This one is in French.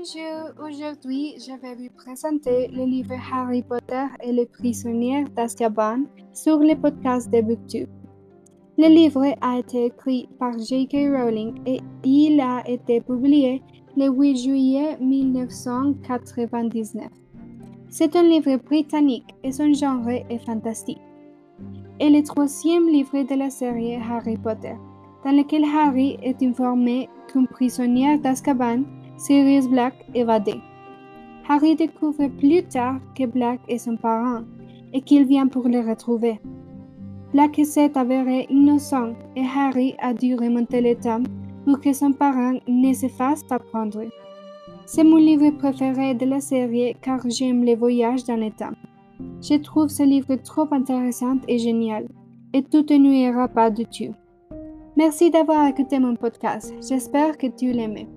Bonjour, aujourd'hui je vais vous présenter le livre Harry Potter et les prisonniers d'Azkaban sur le podcast de BookTube. Le livre a été écrit par J.K. Rowling et il a été publié le 8 juillet 1999. C'est un livre britannique et son genre est fantastique. Et le troisième livre de la série Harry Potter, dans lequel Harry est informé qu'un prisonnier d'Azkaban Sirius Black évadé. Harry découvre plus tard que Black est son parent et qu'il vient pour le retrouver. Black s'est avéré innocent et Harry a dû remonter le temps pour que son parent ne se fasse pas prendre. C'est mon livre préféré de la série car j'aime les voyages dans le temps. Je trouve ce livre trop intéressant et génial et tout ne nuira pas du tout. Merci d'avoir écouté mon podcast. J'espère que tu l'aimais.